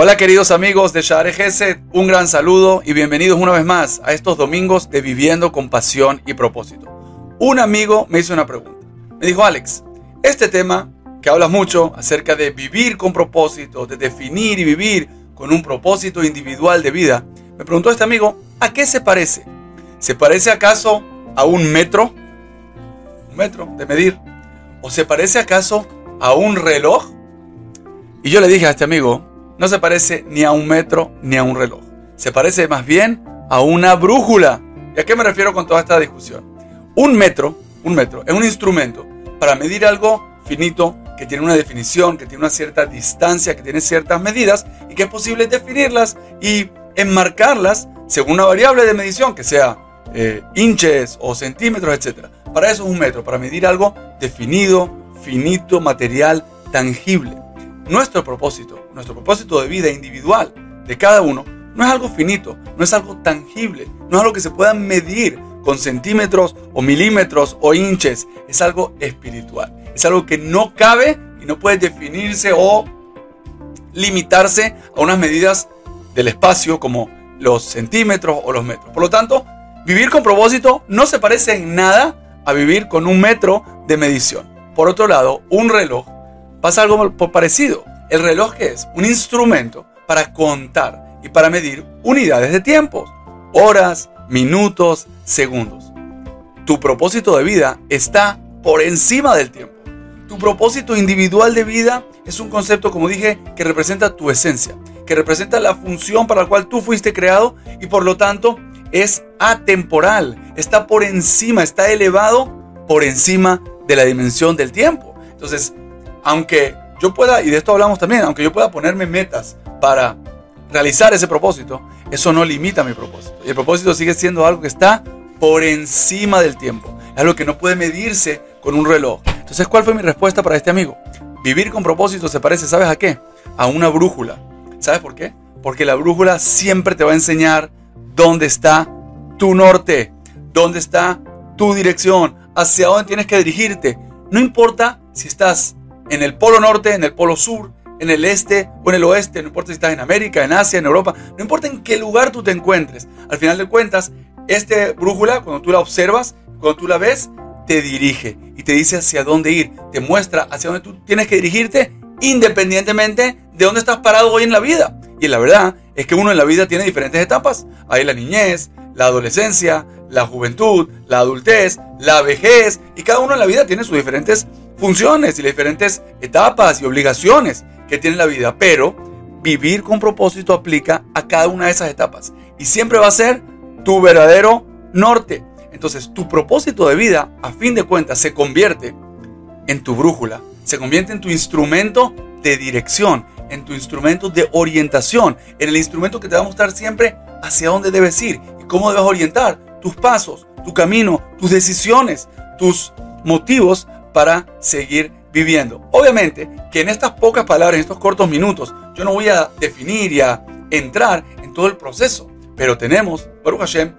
Hola queridos amigos de Share un gran saludo y bienvenidos una vez más a estos domingos de Viviendo con Pasión y Propósito. Un amigo me hizo una pregunta. Me dijo, Alex, este tema que hablas mucho acerca de vivir con propósito, de definir y vivir con un propósito individual de vida, me preguntó este amigo, ¿a qué se parece? ¿Se parece acaso a un metro? ¿Un metro de medir? ¿O se parece acaso a un reloj? Y yo le dije a este amigo, no se parece ni a un metro ni a un reloj. Se parece más bien a una brújula. ¿Y a qué me refiero con toda esta discusión? Un metro, un metro, es un instrumento para medir algo finito que tiene una definición, que tiene una cierta distancia, que tiene ciertas medidas y que es posible definirlas y enmarcarlas según una variable de medición que sea eh, inches o centímetros, etc. Para eso es un metro, para medir algo definido, finito, material, tangible. Nuestro propósito, nuestro propósito de vida individual de cada uno, no es algo finito, no es algo tangible, no es algo que se pueda medir con centímetros o milímetros o inches, es algo espiritual, es algo que no cabe y no puede definirse o limitarse a unas medidas del espacio como los centímetros o los metros. Por lo tanto, vivir con propósito no se parece en nada a vivir con un metro de medición. Por otro lado, un reloj pasa algo parecido. El reloj es un instrumento para contar y para medir unidades de tiempo, horas, minutos, segundos. Tu propósito de vida está por encima del tiempo. Tu propósito individual de vida es un concepto, como dije, que representa tu esencia, que representa la función para la cual tú fuiste creado y por lo tanto es atemporal, está por encima, está elevado por encima de la dimensión del tiempo. Entonces, aunque yo pueda, y de esto hablamos también, aunque yo pueda ponerme metas para realizar ese propósito, eso no limita mi propósito. Y el propósito sigue siendo algo que está por encima del tiempo. Es algo que no puede medirse con un reloj. Entonces, ¿cuál fue mi respuesta para este amigo? Vivir con propósito se parece, ¿sabes a qué? A una brújula. ¿Sabes por qué? Porque la brújula siempre te va a enseñar dónde está tu norte, dónde está tu dirección, hacia dónde tienes que dirigirte. No importa si estás en el polo norte, en el polo sur, en el este o en el oeste, no importa si estás en América, en Asia, en Europa, no importa en qué lugar tú te encuentres. Al final de cuentas, este brújula, cuando tú la observas, cuando tú la ves, te dirige y te dice hacia dónde ir, te muestra hacia dónde tú tienes que dirigirte independientemente de dónde estás parado hoy en la vida. Y la verdad es que uno en la vida tiene diferentes etapas. Hay la niñez, la adolescencia, la juventud, la adultez, la vejez, y cada uno en la vida tiene sus diferentes funciones y las diferentes etapas y obligaciones que tiene la vida, pero vivir con propósito aplica a cada una de esas etapas y siempre va a ser tu verdadero norte. Entonces, tu propósito de vida, a fin de cuentas, se convierte en tu brújula, se convierte en tu instrumento de dirección, en tu instrumento de orientación, en el instrumento que te va a mostrar siempre hacia dónde debes ir y cómo debes orientar tus pasos, tu camino, tus decisiones, tus motivos para seguir viviendo. Obviamente que en estas pocas palabras, en estos cortos minutos, yo no voy a definir y a entrar en todo el proceso, pero tenemos, Baruch Hashem,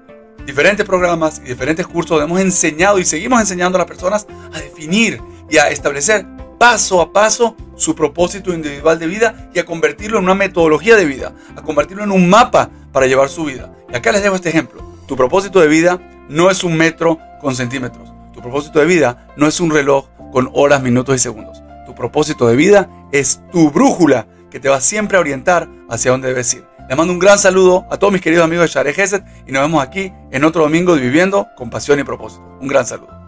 diferentes programas y diferentes cursos hemos enseñado y seguimos enseñando a las personas a definir y a establecer paso a paso su propósito individual de vida y a convertirlo en una metodología de vida, a convertirlo en un mapa para llevar su vida. Y acá les dejo este ejemplo. Tu propósito de vida no es un metro con centímetros. Tu propósito de vida no es un reloj con horas, minutos y segundos. Tu propósito de vida es tu brújula que te va siempre a orientar hacia dónde debes ir. Les mando un gran saludo a todos mis queridos amigos de Share Geset y nos vemos aquí en otro domingo de Viviendo con Pasión y Propósito. Un gran saludo.